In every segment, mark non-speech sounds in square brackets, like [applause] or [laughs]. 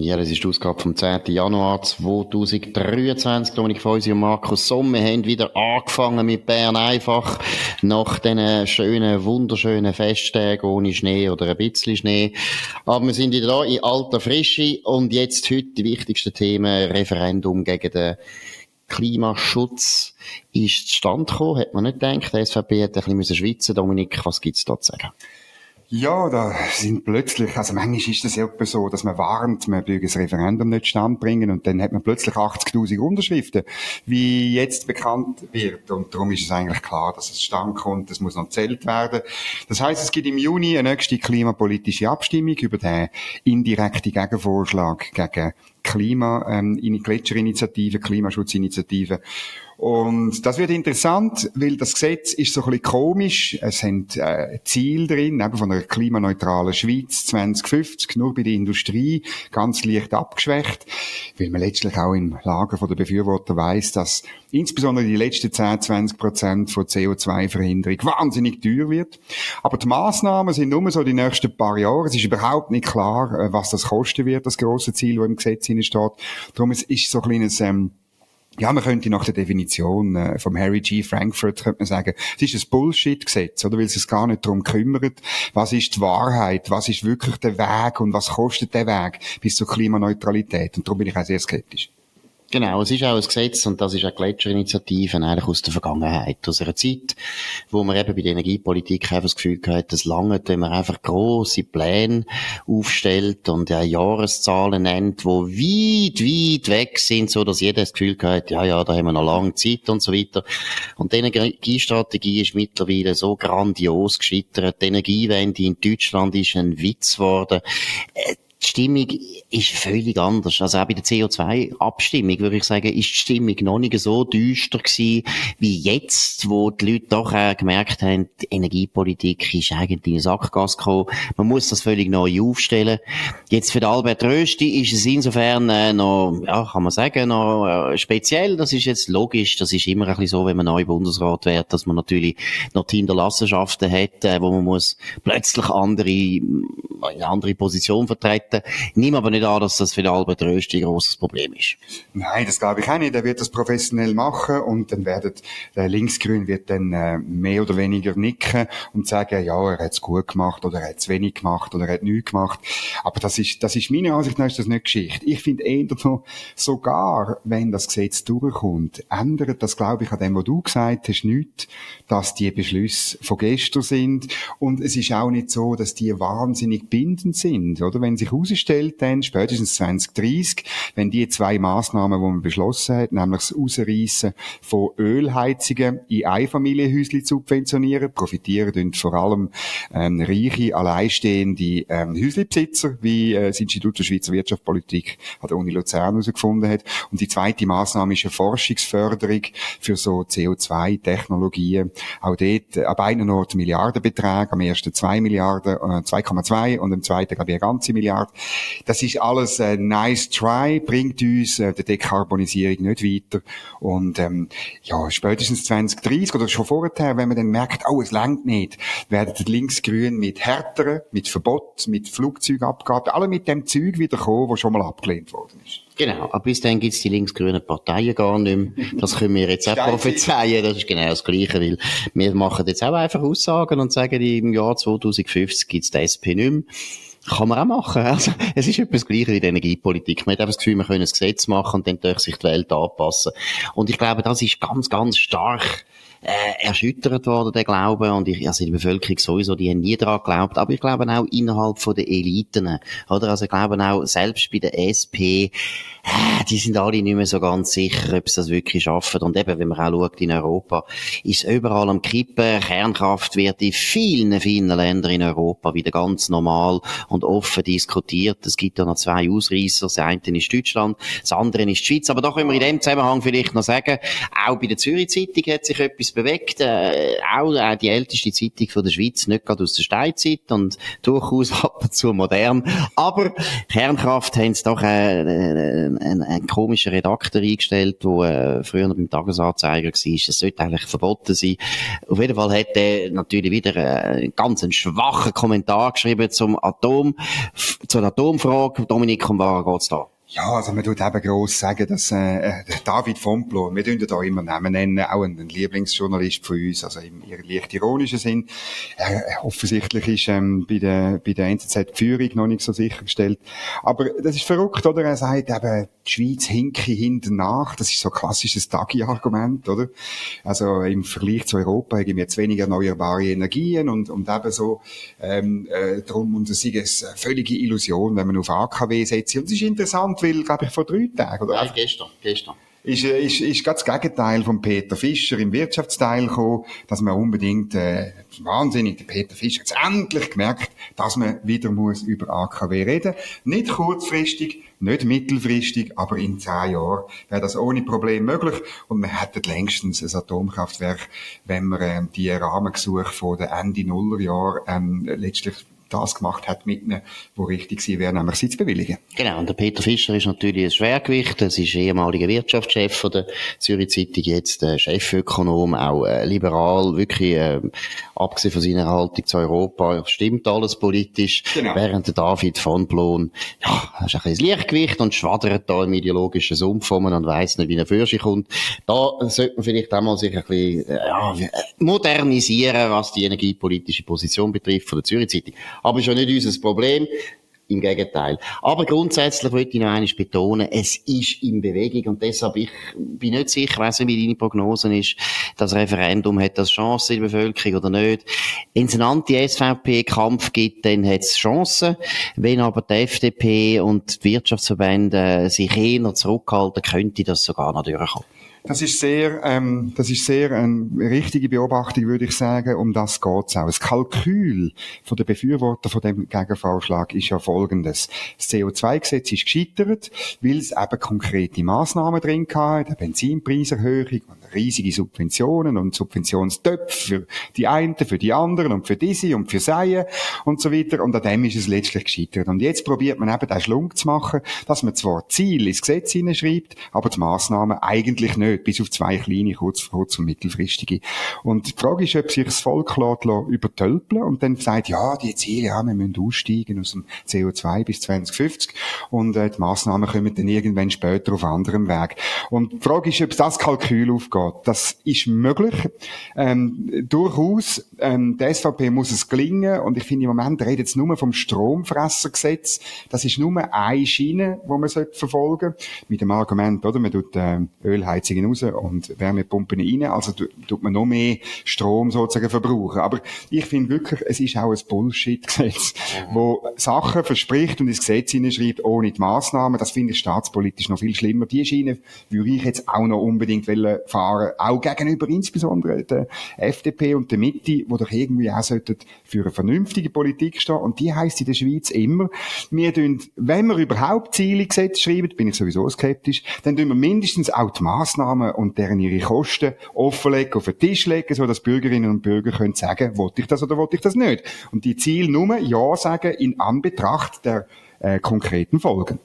Ja, das ist die Ausgabe vom 10. Januar 2023. Dominik Feusi und Markus Sommer haben wieder angefangen mit Bern einfach. Nach diesen schönen, wunderschönen Festtagen ohne Schnee oder ein bisschen Schnee. Aber wir sind wieder da in alter Frische und jetzt heute die wichtigsten Themen. Referendum gegen den Klimaschutz ist zustande gekommen, hat man nicht gedacht. Die SVP hat ein bisschen schwitzen Dominik, was gibt's da zu sagen? Ja, da sind plötzlich, also manchmal ist das ja so, dass man warnt, man will das Referendum nicht standbringen und dann hat man plötzlich 80.000 Unterschriften, wie jetzt bekannt wird. Und darum ist es eigentlich klar, dass es stand kommt, es muss noch zählt werden. Das heißt, es gibt im Juni eine nächste klimapolitische Abstimmung über den indirekten Gegenvorschlag gegen Klima, ähm, Gletscherinitiative, Klimaschutzinitiative. Und das wird interessant, weil das Gesetz ist so ein bisschen komisch. Es sind äh, Ziele drin, eben von einer klimaneutralen Schweiz 2050, nur bei der Industrie, ganz leicht abgeschwächt, weil man letztlich auch im Lager der Befürworter weiß, dass insbesondere die letzten 10, 20 Prozent von CO2-Verhinderung wahnsinnig teuer wird. Aber die Massnahmen sind nur so die nächsten paar Jahre. Es ist überhaupt nicht klar, äh, was das kosten wird, das große Ziel, das im Gesetz steht. Darum ist es so ein kleines, ähm, ja, man könnte nach der Definition äh, vom Harry G. Frankfurt könnte man sagen, es ist ein Bullshit-Gesetz, oder? Weil es sich gar nicht darum kümmert, was ist die Wahrheit, was ist wirklich der Weg und was kostet der Weg bis zur Klimaneutralität. Und darum bin ich auch sehr skeptisch. Genau, es ist auch ein Gesetz und das ist eine Gletscherinitiative eigentlich aus der Vergangenheit, aus einer Zeit, wo man eben bei der Energiepolitik einfach das Gefühl hat, es lange, wenn man einfach grosse Pläne aufstellt und ja, Jahreszahlen nennt, wo weit, weit weg sind, so dass jeder das Gefühl hat, ja, ja, da haben wir noch lange Zeit und so weiter. Und die Energiestrategie ist mittlerweile so grandios gescheitert. Die Energiewende in Deutschland ist ein Witz geworden äh, die Stimmung ist völlig anders. Also auch bei der CO2-Abstimmung, würde ich sagen, ist die Stimmung noch nicht so düster gewesen, wie jetzt, wo die Leute doch äh, gemerkt haben, die Energiepolitik ist eigentlich in Sackgasse gekommen. Man muss das völlig neu aufstellen. Jetzt für den Albert Rösti ist es insofern äh, noch, ja, kann man sagen, noch äh, speziell. Das ist jetzt logisch. Das ist immer ein bisschen so, wenn man neu Bundesrat wird, dass man natürlich noch die Hinterlassenschaften hat, äh, wo man muss plötzlich andere, eine andere Position vertreten hätten. Nimm aber nicht an, dass das für den Albert Rösti ein grosses Problem ist. Nein, das glaube ich auch nicht. Er wird das professionell machen und dann werden, der Linksgrün wird dann äh, mehr oder weniger nicken und sagen, ja, er hat es gut gemacht oder er hat es wenig gemacht oder er hat nichts gemacht. Aber das ist, das ist meiner Ansicht nach ist das nicht Geschichte. Ich finde eher noch, sogar, wenn das Gesetz durchkommt, ändert das, glaube ich, an dem, was du gesagt hast, nichts, dass die Beschlüsse von gestern sind und es ist auch nicht so, dass die wahnsinnig bindend sind, oder? Wenn sich herausstellt, dann spätestens 2030, wenn die zwei Maßnahmen, die man beschlossen hat, nämlich das Ausreißen von Ölheizungen in Einfamilienhäuschen subventionieren, profitieren vor allem ähm, reiche, alleinstehende ähm, Häuslebesitzer, wie äh, das Institut für Schweizer Wirtschaftspolitik an der Uni Luzern herausgefunden hat. Und die zweite Maßnahme ist eine Forschungsförderung für so CO2-Technologien. Auch dort äh, an beiden Orten Milliardenbeträge, am ersten zwei Milliarden, äh, 2,2 und am zweiten, glaube ich, eine ganze Milliarde. Das ist alles ein nice try, bringt uns äh, der Dekarbonisierung nicht weiter. Und ähm, ja, spätestens 2030 oder schon vorher, wenn man dann merkt, oh, es langt nicht, werden die Linksgrünen mit härteren, mit Verbot, mit Flugzeugabgaben, alle mit dem Zeug wieder kommen, was schon mal abgelehnt worden ist. Genau, aber bis dann gibt's die linksgrünen Parteien gar nicht mehr. Das können wir jetzt auch prophezeien, das ist genau das Gleiche, weil wir machen jetzt auch einfach Aussagen und sagen, im Jahr 2050 gibt's die SP nicht mehr. Kann man auch machen. Also, es ist etwas Gleiches wie die Energiepolitik. Man hat einfach das Gefühl, wir können ein Gesetz machen und dann durch sich die Welt anpassen. Und ich glaube, das ist ganz, ganz stark äh, erschüttert worden, der Glaube. Und ich, also die Bevölkerung sowieso, die haben nie daran geglaubt. Aber ich glaube auch innerhalb von der Eliten. Oder? Also ich glaube auch, selbst bei der SP, äh, die sind alle nicht mehr so ganz sicher, ob sie das wirklich schaffen. Und eben, wenn man auch schaut in Europa, ist überall am Kippen. Kernkraft wird in vielen, vielen Ländern in Europa wieder ganz normal und offen diskutiert. Es gibt ja noch zwei Ausreißer. Das eine ist Deutschland, das andere ist die Schweiz. Aber da können wir in dem Zusammenhang vielleicht noch sagen, auch bei der Zürich Zeitung hat sich etwas bewegt. Äh, auch äh, die älteste Zeitung von der Schweiz, nicht gerade aus der Steinzeit und durchaus [laughs] ab und zu modern. Aber Kernkraft haben sie doch äh, einen, einen komischen Redakteur eingestellt, der äh, früher beim Tagesanzeiger war. Das sollte eigentlich verboten sein. Auf jeden Fall hat er natürlich wieder äh, einen ganz schwachen Kommentar geschrieben zum Atom, zur Atomfrage. Dominik, um was geht's da? Ja, also man tut eben gross sagen, dass äh, David Fomplo, wir tun da immer Namen nennen, auch ein, Lieblingsjournalist von uns, also im leicht ironischen Sinn. Äh, offensichtlich ist ähm, bei der bei der NZZ Führung noch nicht so sichergestellt. Aber das ist verrückt, oder? Er sagt eben, die Schweiz hinke hinten nach. Das ist so ein klassisches Tagi-Argument, oder? Also im Vergleich zu Europa haben wir zu wenig erneuerbare Energien und, und eben so ähm, äh, darum, und es ist eine völlige Illusion, wenn man auf AKW setzt. Und es ist interessant, will, glaube ich, vor drei Tagen. Oder? Nein, gestern, gestern. Ist, äh, ist, ist das Gegenteil von Peter Fischer im Wirtschaftsteil gekommen, dass man unbedingt, äh, wahnsinnig, der Peter Fischer hat endlich gemerkt, dass man wieder muss über AKW reden. Nicht kurzfristig, nicht mittelfristig, aber in zehn Jahren wäre das ohne Problem möglich und wir hätten längstens ein Atomkraftwerk, wenn wir äh, die Rahmengesuche von den Ende Nullerjahr ähm, letztlich das gemacht hat mit ihnen, wo richtig sie wäre, nämlich sie zu bewilligen. Genau, und der Peter Fischer ist natürlich ein Schwergewicht. Das ist ehemaliger Wirtschaftschef von der Zürich Zeitung, jetzt äh, Chefökonom, auch äh, liberal, wirklich, äh, abgesehen von seiner Haltung zu Europa, stimmt alles politisch. Genau. Während der David von Blon, ja, ist ein bisschen Lichtgewicht und schwadert da im ideologischen Sumpf rum und weiss nicht, wie er für sich kommt. Da sollte man vielleicht auch mal sich ein bisschen, äh, ja, modernisieren, was die energiepolitische Position betrifft von der Zürich Zeitung. Aber ja nicht unser Problem. Im Gegenteil. Aber grundsätzlich möchte ich noch eines betonen, es ist in Bewegung und deshalb ich bin nicht sicher, weiss wie deine Prognose ist, das Referendum hat das Chance in der Bevölkerung oder nicht. Wenn es einen Anti-SVP-Kampf gibt, dann hat es Chancen. Wenn aber die FDP und die Wirtschaftsverbände sich eher zurückhalten, könnte das sogar noch durchkommen. Das ist sehr, ähm, das ist sehr eine richtige Beobachtung, würde ich sagen. Um das geht's auch. Das Kalkül von der Befürworter von dem Gegenvorschlag ist ja folgendes. Das CO2-Gesetz ist gescheitert, weil es eben konkrete Massnahmen drin hatte, eine Benzinpreiserhöhung und riesige Subventionen und Subventionstöpfe für die einen, für die anderen und für diese und für seine und so weiter. Und an dem ist es letztlich gescheitert. Und jetzt probiert man eben den Schlunk zu machen, dass man zwar Ziel ins Gesetz hineinschreibt, aber die Massnahmen eigentlich nicht bis auf zwei kleine, kurz, kurz- und mittelfristige. Und die Frage ist, ob sich das Volk lässt, übertölpeln und dann sagt, ja, die Ziele, ja, wir müssen aussteigen aus dem CO2 bis 2050 und äh, die Massnahmen kommen dann irgendwann später auf anderem Weg. Und die Frage ist, ob das Kalkül aufgeht. Das ist möglich. Ähm, durchaus, ähm, der SVP muss es gelingen und ich finde, im Moment redet es nur vom Stromfressergesetz. Das ist nur eine Schiene, die man verfolgen sollte. Mit dem Argument, oder? Man tut äh, Ölheizung Heizungen raus und Wärmepumpen rein. Also tut man noch mehr Strom sozusagen verbrauchen. Aber ich finde wirklich, es ist auch ein Bullshit-Gesetz, mhm. wo Sachen verspricht und ins Gesetz hineinschreibt, ohne die Massnahmen. Das finde ich staatspolitisch noch viel schlimmer. Die Schiene würde ich jetzt auch noch unbedingt fahren, auch gegenüber insbesondere der FDP und der Mitte, die doch irgendwie auch sollten für eine vernünftige Politik stehen. Und die heisst in der Schweiz immer, wir tun, wenn wir überhaupt Ziele Gesetz schreiben, bin ich sowieso skeptisch, dann tun wir mindestens auch die Massnahmen und deren ihre Kosten offenlegen, auf den Tisch legen, so dass Bürgerinnen und Bürger können sagen, wollte ich das oder wollte ich das nicht. Und die Ziel nur Ja sagen in Anbetracht der äh, konkreten Folgen.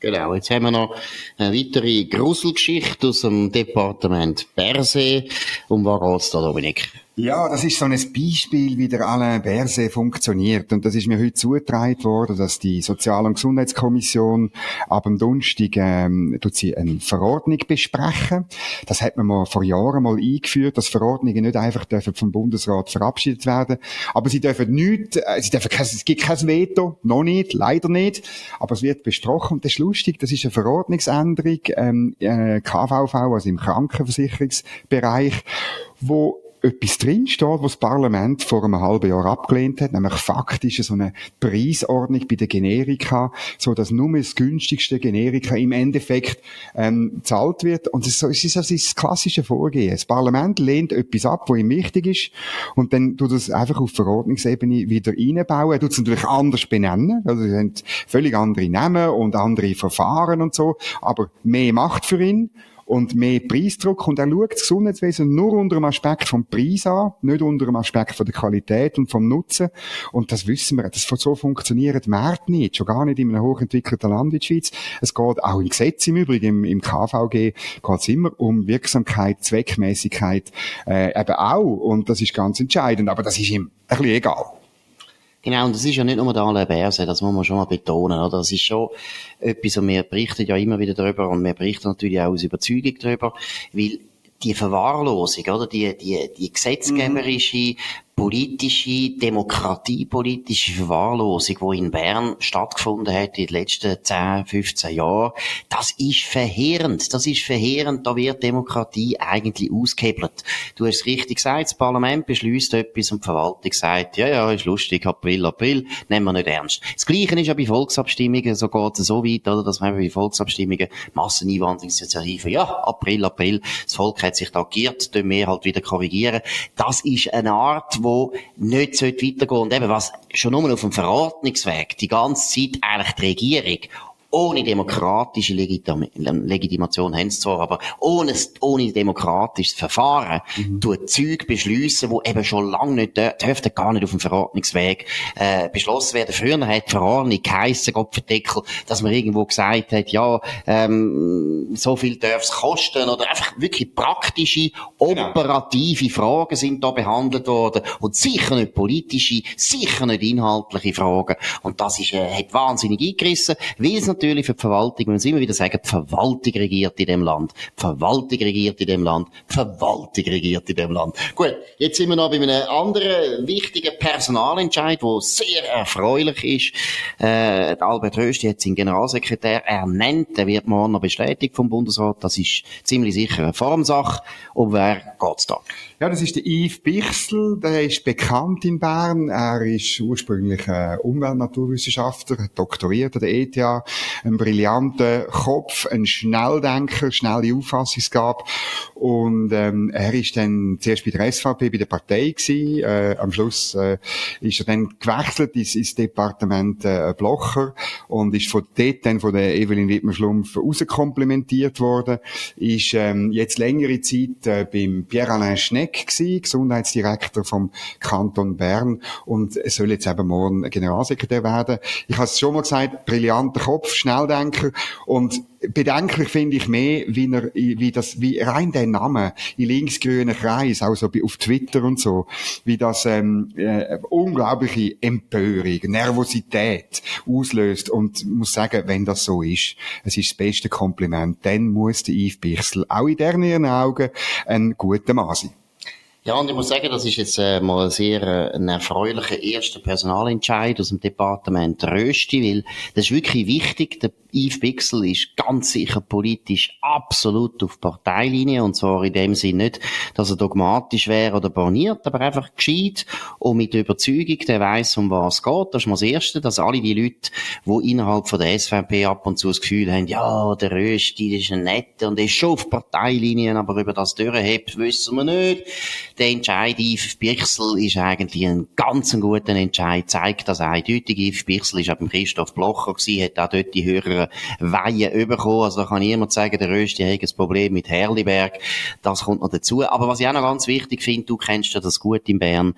Genau, jetzt haben wir noch eine weitere Gruselgeschichte aus dem Departement Bersee. Um was geht's da, Dominik? Ja, das ist so ein Beispiel, wie der Alain Berset funktioniert. Und das ist mir heute zugetragen worden, dass die Sozial- und Gesundheitskommission ab dem Donnerstag ähm, tut sie eine Verordnung besprechen. Das hat man mal vor Jahren mal eingeführt, dass Verordnungen nicht einfach dürfen vom Bundesrat verabschiedet werden. Aber sie dürfen nicht, äh, sie dürfen es gibt kein Veto, noch nicht, leider nicht. Aber es wird besprochen. Und das ist lustig, das ist eine Verordnungsänderung, ähm, äh, KVV, also im Krankenversicherungsbereich, wo etwas drinsteht, was das Parlament vor einem halben Jahr abgelehnt hat, nämlich faktisch so eine Preisordnung bei den Generika, so dass nur das günstigste Generika im Endeffekt ähm, zahlt wird. Und es ist, so, es ist also das klassische Vorgehen. Das Parlament lehnt etwas ab, was ihm wichtig ist, und dann tut es einfach auf Verordnungsebene wieder reinbauen. Er tut es natürlich anders benennen, also es sind völlig andere Namen und andere Verfahren und so, aber mehr Macht für ihn. Und mehr Preisdruck. Und er schaut das Gesundheitswesen nur unter dem Aspekt vom Preis an, nicht unter dem Aspekt von der Qualität und vom Nutzen. Und das wissen wir, das so funktioniert die Märkte nicht, schon gar nicht in einem hochentwickelten Land wie die Schweiz. Es geht auch im Gesetz im Übrigen, im, im KVG geht es immer um Wirksamkeit, Zweckmäßigkeit äh, eben auch. Und das ist ganz entscheidend, aber das ist ihm ein bisschen egal. Genau, und das ist ja nicht nur der Alain Berset, das muss man schon mal betonen, oder? Das ist schon etwas, und wir berichten ja immer wieder darüber, und wir berichten natürlich auch aus Überzeugung darüber, weil die Verwahrlosung, oder? Die, die, die gesetzgeberische, politische, demokratiepolitische Verwahrlosung, die in Bern stattgefunden hat in den letzten 10, 15 Jahren, das ist verheerend. Das ist verheerend. Da wird Demokratie eigentlich ausgehebelt. Du hast es richtig gesagt, das Parlament beschließt etwas und die Verwaltung sagt, ja, ja, ist lustig, April, April, nehmen wir nicht ernst. Das Gleiche ist ja bei Volksabstimmungen, so geht es so weit, oder, dass man bei Volksabstimmungen Masseneinwanderungsinitiativen, ja, April, April, das Volk hat sich da agiert, tun wir halt wieder korrigieren. Das ist eine Art, wo wo nicht weitergehen sollte. Und eben, was schon nur auf dem Verordnungsweg die ganze Zeit eigentlich die Regierung ohne demokratische Legitim Legitimation haben sie zwar, aber ohne, ohne demokratisches Verfahren mhm. tut Zeug beschliessen, wo eben schon lange nicht dürften gar nicht auf dem Verordnungsweg äh, beschlossen werden. Früher hat die Verordnung geheissen, Gottverdeckel, dass man irgendwo gesagt hat, ja, ähm, so viel darf es kosten oder einfach wirklich praktische, genau. operative genau. Fragen sind da behandelt worden und sicher nicht politische, sicher nicht inhaltliche Fragen. Und das ist, äh, hat wahnsinnig eingerissen, weil es natürlich für die Verwaltung, wir immer wieder sagen, die Verwaltung regiert in dem Land, die Verwaltung regiert in dem Land, die Verwaltung regiert in dem Land. Gut, jetzt sind wir noch bei einem anderen wichtigen Personalentscheid, der sehr erfreulich ist. Äh, Albert Rösti hat seinen Generalsekretär ernannt, der wird morgen noch bestätigt vom Bundesrat, das ist ziemlich sicher eine Formsache. Um wer geht's da? Ja, das ist der Yves Bichsel, der ist bekannt in Bern. Er ist ursprünglich äh, Umweltnaturwissenschaftler, doktoriert an der ETH, ein brillanter Kopf, ein Schnelldenker, schnelle Auffassungsgabe. Und ähm, er ist dann zuerst bei der SVP, bei der Partei gewesen. Äh, am Schluss äh, ist er dann gewechselt ins, ins Departement äh, Blocher und ist von dort dann von der Evelyn Wittmer-Schlumpf rauskomplementiert worden. Ist ähm, jetzt längere Zeit äh, beim Pierre-Alain Schneck Beck gewesen, Gesundheitsdirektor vom Kanton Bern und soll jetzt eben morgen Generalsekretär werden. Ich habe es schon mal gesagt, brillanter Kopf, Schnelldenker und bedenklich finde ich mehr, wie er, wie das, wie rein der Name in linksgrünen Kreis, auch so auf Twitter und so, wie das ähm, äh, unglaubliche Empörung, Nervosität auslöst und muss sagen, wenn das so ist, es ist das beste Kompliment, dann muss der Yves Bichsel auch in deren Augen ein guter Mann sein. Ja, und ich muss sagen, das ist jetzt äh, mal sehr äh, ein erfreulicher erster Personalentscheid aus dem Departement Rösti, weil das ist wirklich wichtig. Der Yves Bixel ist ganz sicher politisch absolut auf Parteilinie und zwar in dem Sinn nicht, dass er dogmatisch wäre oder borniert, aber einfach gescheit und mit Überzeugung, der weiß, um was es geht. Das ist mal das Erste, dass alle die Leute, die innerhalb von der SVP ab und zu das Gefühl haben, ja, der Rösti, das ist ein netter und der ist schon auf Parteilinien, aber über das durchhebt, wissen wir nicht. Der Entscheid Yves Bixel ist eigentlich ein ganz guter Entscheid, zeigt das eindeutig. Yves Bixel ist auch beim Christoph Blocher gewesen, hat auch dort die höheren Weihen bekommen. Also da kann niemand sagen, der Rösti hat ein Problem mit Herliberg. Das kommt noch dazu. Aber was ich auch noch ganz wichtig finde, du kennst ja das gut in Bern,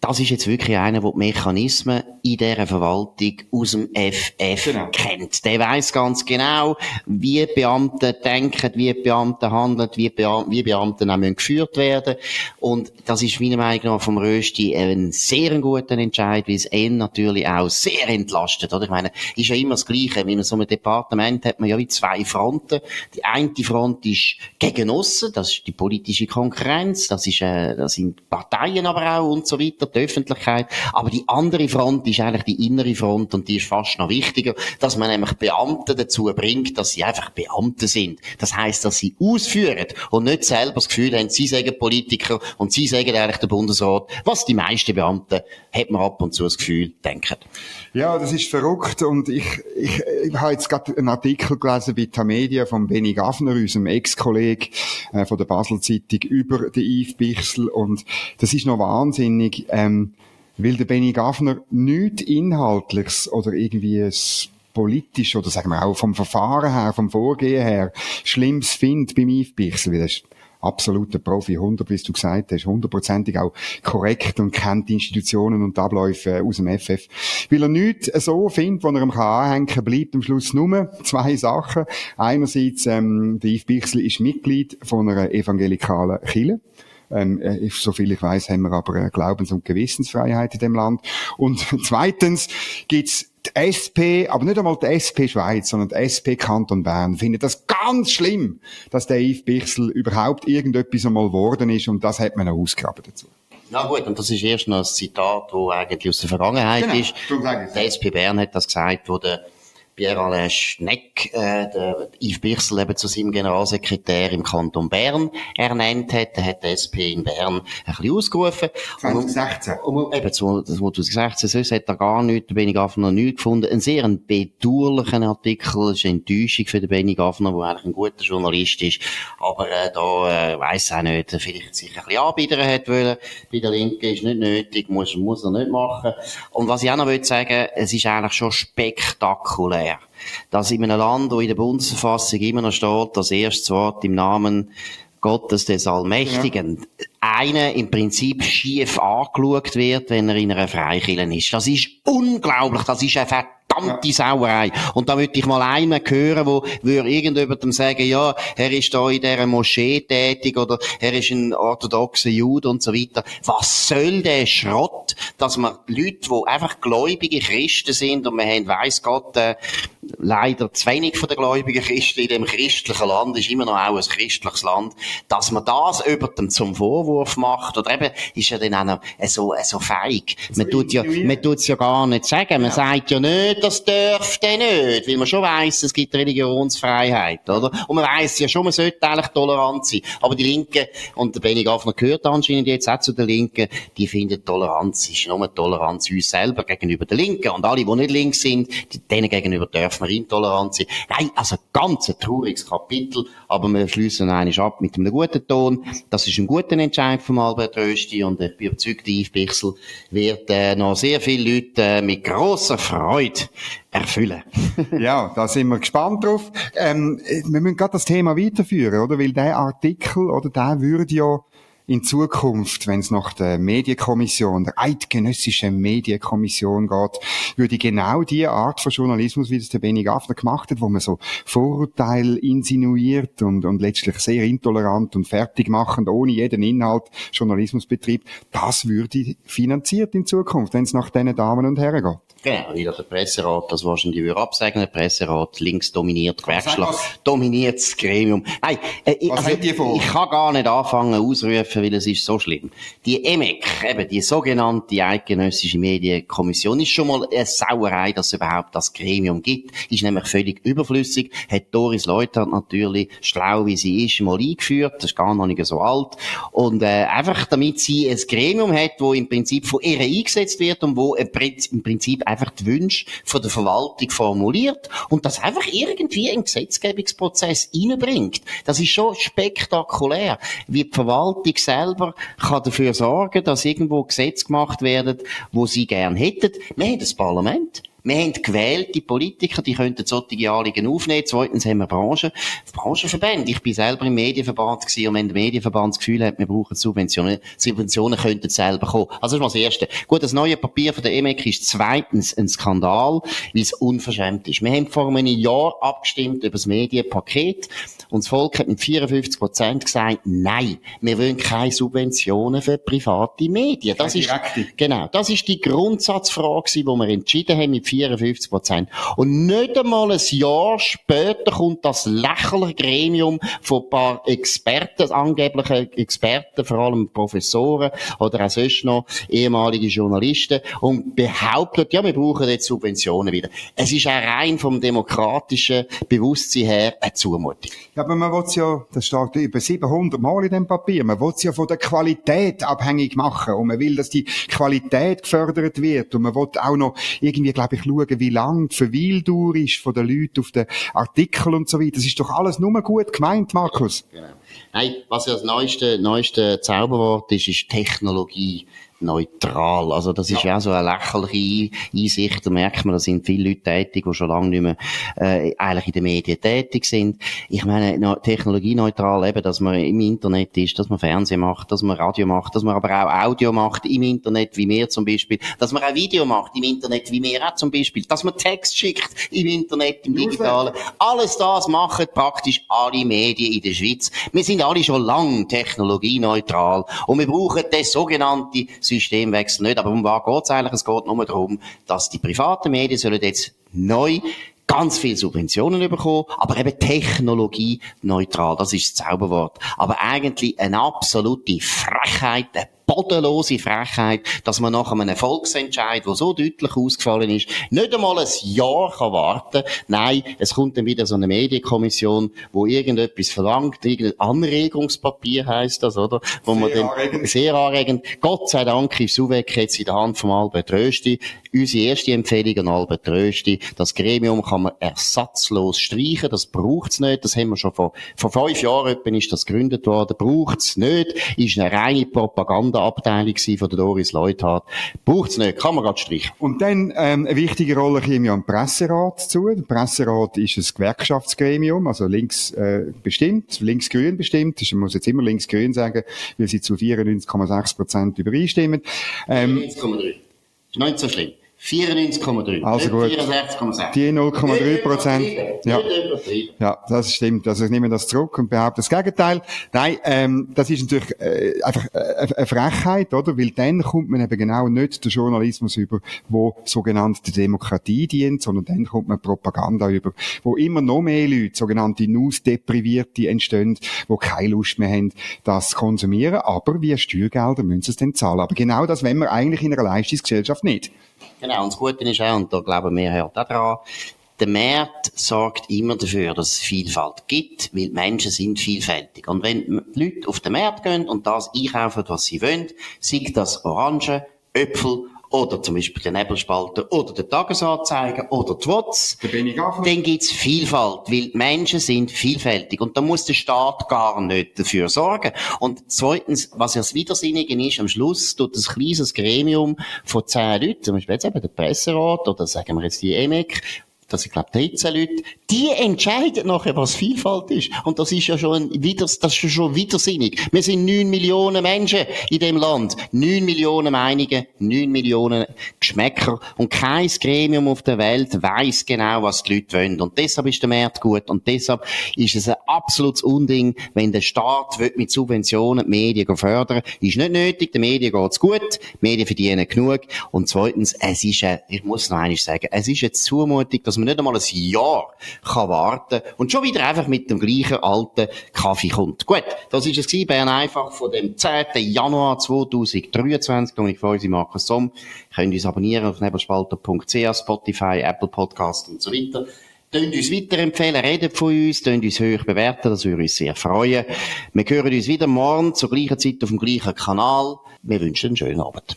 das ist jetzt wirklich einer, der die Mechanismen in dieser Verwaltung aus dem FF genau. kennt. Der weiß ganz genau, wie Beamte denken, wie Beamte handeln, wie, Beam wie Beamte auch geführt werden. Und das ist meiner Meinung nach vom Rösti ein sehr guter Entscheid, weil es ihn natürlich auch sehr entlastet. Oder? Ich meine, ist ja immer das Gleiche. In so einem Departement hat man ja wie zwei Fronten. Die eine Front ist gegen aussen, das ist die politische Konkurrenz, das ist, äh, das sind Parteien aber auch und so weiter die Öffentlichkeit. Aber die andere Front ist eigentlich die innere Front und die ist fast noch wichtiger, dass man nämlich Beamte dazu bringt, dass sie einfach Beamte sind. Das heißt, dass sie ausführen und nicht selber das Gefühl haben, sie sagen Politiker und sie sagen eigentlich der Bundesrat, was die meisten Beamten, hat man ab und zu das Gefühl, denken. Ja, das ist verrückt und ich, ich, ich habe jetzt gerade einen Artikel gelesen bei Tamedia von Benny Gaffner, unserem Ex-Kollege äh, von der Basel-Zeitung, über den Yves Bichsel und das ist noch wahnsinnig, ähm, weil der Benny Gaffner nichts Inhaltliches oder irgendwie ein politisch oder sagen wir auch vom Verfahren her, vom Vorgehen her, Schlimmes findet beim Yves Bichsel, weil das absoluter Profi, 100, wie du gesagt hast, hundertprozentig auch korrekt und kennt die Institutionen und Abläufe aus dem FF. Weil er nichts so findet, wo er ihm anhängen kann, bleibt am Schluss nur zwei Sachen. Einerseits, ähm, der Yves Bichsel ist Mitglied von einer evangelikalen Kirche. Ähm, äh, so viel ich weiß, haben wir aber Glaubens- und Gewissensfreiheit in dem Land. Und [laughs] zweitens gibt's die SP, aber nicht einmal die SP Schweiz, sondern die SP Kanton Bern, findet das ganz schlimm, dass der Yves Bichsel überhaupt irgendetwas einmal geworden ist und das hat man auch ausgraben dazu. Na gut, und das ist erst noch ein Zitat, das eigentlich aus der Vergangenheit genau, ist. Die SP Bern hat das gesagt, wo der Pierre-Alain Schneck, äh, der Yves Bichsel eben zu seinem Generalsekretär im Kanton Bern ernannt hat. Der hat die SP in Bern ein bisschen ausgerufen. 2016. Und, und, eben 2016, sonst hat er gar nichts, der Benny Gaffner nichts gefunden. Ein sehr ein bedauerlichen Artikel, das ist eine Enttäuschung für den Benny Gaffner, der eigentlich ein guter Journalist ist. Aber äh, da äh, weiss auch nicht, vielleicht sich ein bisschen anbieten hat wollen. Bei der Linken ist nicht nötig, muss, muss er nicht machen. Und was ich auch noch will sagen, es ist eigentlich schon spektakulär. Dass in einem Land, wo in der Bundesverfassung immer noch steht, das erste Wort im Namen Gottes des Allmächtigen, ja. einer im Prinzip schief angeschaut wird, wenn er in einer Freikirche ist. Das ist unglaublich, das ist eine verdammte Sauerei. Und da würde ich mal einen hören, wo würde irgendjemandem sagen, ja, er ist da in dieser Moschee tätig oder er ist ein orthodoxer Jude und so weiter. Was soll der Schrott, dass man Leute, die einfach gläubige Christen sind und man haben, weiss Gott, äh, leider zu wenig von den gläubigen Christen in dem christlichen Land, ist immer noch auch ein christliches Land, dass man das über dem zum Vorwurf macht, oder eben, ist ja dann auch noch so, so feig. Man tut ja, man tut's ja gar nicht sagen. Man ja. sagt ja nicht, das dürfte nicht, weil man schon weiss, es gibt Religionsfreiheit, oder? Und man weiss ja schon, man sollte eigentlich tolerant sein. Aber die Linken, und der Benny Gaffner gehört anscheinend jetzt auch zu den Linken, die finden Toleranz ist nur Toleranz uns selber gegenüber den Linken. Und alle, die nicht links sind, denen gegenüber dürfen wir intolerant sein. Nein, also ganz ein trauriges Kapitel, aber wir schließen eines ab mit einem guten Ton. Das ist ein guter Entscheid von Albert Rösti und ich bin überzeugt, Yves Bichsel wird äh, noch sehr viele Leute äh, mit grosser Freude erfüllen. [laughs] ja, da sind wir gespannt drauf. Ähm, wir müssen gerade das Thema weiterführen, oder? Weil der Artikel, oder der würde ja in Zukunft, wenn es nach der Medienkommission, der eidgenössischen Medienkommission geht, würde genau die Art von Journalismus, wie das der Benny Gaffner gemacht hat, wo man so Vorurteile insinuiert und, und letztlich sehr intolerant und fertig machend, ohne jeden Inhalt Journalismus betreibt, das würde finanziert in Zukunft, wenn es nach diesen Damen und Herren geht. Genau, wieder der Presserat, das wahrscheinlich würde absagen, der Presserat, links dominiert, Gewerkschaft, dominiert das Gremium. Nein, äh, was also, ich kann gar nicht anfangen ausrufen, weil es ist so schlimm. Die EMEC, eben die sogenannte Eidgenössische Medienkommission, ist schon mal eine Sauerei, dass es überhaupt das Gremium gibt. Ist nämlich völlig überflüssig. Hat Doris Leutert natürlich, schlau wie sie ist, mal eingeführt. Das ist gar noch nicht so alt. Und äh, einfach damit sie ein Gremium hat, wo im Prinzip von ihr eingesetzt wird und wo im Prinzip einfach die Wünsche von der Verwaltung formuliert und das einfach irgendwie in den Gesetzgebungsprozess reinbringt. Das ist schon spektakulär, wie die Verwaltung selber kann dafür sorgen, dass irgendwo Gesetze gemacht werden, wo sie gern hätten. Wir das Parlament. Wir haben gewählte Politiker, die könnten solche Anliegen aufnehmen. Zweitens haben wir Branchen, Branchenverbände. Ich bin selber im Medienverband gewesen und wenn der Medienverband das Gefühl hat, wir brauchen Subventionen, Subventionen könnten selber kommen. Also das ist mal das Erste. Gut, das neue Papier von der EMEC ist zweitens ein Skandal, weil es unverschämt ist. Wir haben vor einem Jahr abgestimmt über das Medienpaket und das Volk hat mit 54 Prozent gesagt, nein, wir wollen keine Subventionen für private Medien. Das ist, genau, das ist die Grundsatzfrage, die wir entschieden haben mit 54 Prozent. Und nicht einmal ein Jahr später kommt das lächerliche Gremium von ein paar Experten, angeblichen Experten, vor allem Professoren oder auch sonst noch ehemalige Journalisten und behauptet, ja, wir brauchen jetzt Subventionen wieder. Es ist auch rein vom demokratischen Bewusstsein her eine Zumutung. Ja, aber man will ja, das steht über 700 Mal in dem Papier, man will ja von der Qualität abhängig machen und man will, dass die Qualität gefördert wird und man will auch noch irgendwie, glaube ich, schauen, wie lang die Verweildauer ist von den Leuten auf den Artikeln und so weiter. Das ist doch alles nur gut gemeint, Markus. Genau. Nein, was ja das neueste, neueste Zauberwort ist, ist Technologie neutral. Also das ist ja auch so eine lächerliche Einsicht. Da merkt man, da sind viele Leute tätig, die schon lange nicht mehr äh, eigentlich in den Medien tätig sind. Ich meine, technologieneutral eben, dass man im Internet ist, dass man Fernsehen macht, dass man Radio macht, dass man aber auch Audio macht im Internet, wie wir zum Beispiel, dass man auch Video macht im Internet, wie wir auch zum Beispiel, dass man Text schickt im Internet, im Digitalen. Alles das machen praktisch alle Medien in der Schweiz. Wir sind alle schon lang technologieneutral und wir brauchen das sogenannte Systemwechsel nicht. Aber um was geht's eigentlich? Es geht nur darum, dass die privaten Medien sollen jetzt neu ganz viel Subventionen bekommen, aber eben technologieneutral, das ist das Zauberwort. Aber eigentlich eine absolute Frechheit, eine bodenlose Frechheit, dass man nach einem Volksentscheid, der so deutlich ausgefallen ist, nicht einmal ein Jahr kann warten Nein, es kommt dann wieder so eine Medienkommission, wo irgendetwas verlangt, irgendein Anregungspapier heißt das, oder? Wo sehr man dann, anregend. Sehr anregend. Gott sei Dank ist Suwek jetzt in der Hand von Albert Rösti. Unsere erste Empfehlung an Albert Rösti. Das Gremium kann man ersatzlos streichen. Das braucht's nicht. Das haben wir schon vor, vor fünf Jahren ist das gegründet worden. Braucht's nicht. Ist eine reine Propaganda Abteilung von der Doris Leuthard. Braucht's nicht, kann man gerade streichen. Und dann, ähm, eine wichtige Rolle käme ja am Presserat zu. Der Presserat ist ein Gewerkschaftsgremium, also links, äh, bestimmt, links-grün bestimmt. Ich muss jetzt immer links-grün sagen, weil sie zu 94,6 Prozent übereinstimmen. Ähm, 94,3. Ist nicht so schlimm. 94,3. Also gut. 64,6. Die 0,3 Prozent. Ja. ja, das stimmt. Also ich nehme das zurück und behaupte das Gegenteil. Nein, ähm, das ist natürlich äh, einfach äh, eine Frechheit, oder? Weil dann kommt man eben genau nicht den Journalismus über, wo sogenannte Demokratie dient, sondern dann kommt man Propaganda über, wo immer noch mehr Leute, sogenannte News-Deprivierte entstehen, wo keine Lust mehr haben, das zu konsumieren. Aber wie Steuergelder müssen sie es dann zahlen. Aber genau das wenn wir eigentlich in einer Leistungsgesellschaft nicht. Genau, und das Gute ist auch, und da glauben wir halt auch dran, der Markt sorgt immer dafür, dass es Vielfalt gibt, weil Menschen sind vielfältig. Und wenn die Leute auf den Markt gehen und das einkaufen, was sie wollen, sei das Orangen, Äpfel oder zum Beispiel den Nebelspalter oder den Tagesanzeiger oder die WOTS, da dann gibt's Vielfalt, weil Menschen sind vielfältig und da muss der Staat gar nicht dafür sorgen. Und zweitens, was ja das Widersinnige ist, am Schluss tut ein kleines Gremium von zehn Leuten, zum Beispiel jetzt eben der Presserat oder sagen wir jetzt die EMEC, das sind, glaube 13 Leute, die entscheiden nachher, was Vielfalt ist. Und das ist ja schon wieder, das ist schon widersinnig. Wir sind 9 Millionen Menschen in dem Land. 9 Millionen Meinungen, 9 Millionen Geschmäcker. Und kein Gremium auf der Welt weiß genau, was die Leute wollen. Und deshalb ist der Markt gut. Und deshalb ist es ein absolutes Unding, wenn der Staat mit Subventionen die Medien fördern Ist nicht nötig, den Medien geht's gut, die Medien verdienen genug. Und zweitens, es ist, ein, ich muss noch einmal sagen, es ist jetzt Zumutung, dass man nicht einmal ein Jahr kann warten und schon wieder einfach mit dem gleichen alten Kaffee kommt. Gut, das ist es Bern einfach von dem 10. Januar 2023. Dominik Feusi, Markus Somm. Könnt uns abonnieren auf nebelspalter.ch, Spotify, Apple Podcast und so weiter. Tönt uns weiterempfehlen, redet von uns, tönt uns hoch bewerten, das würde uns sehr freuen. Wir hören uns wieder morgen zur gleichen Zeit auf dem gleichen Kanal. Wir wünschen einen schönen Abend.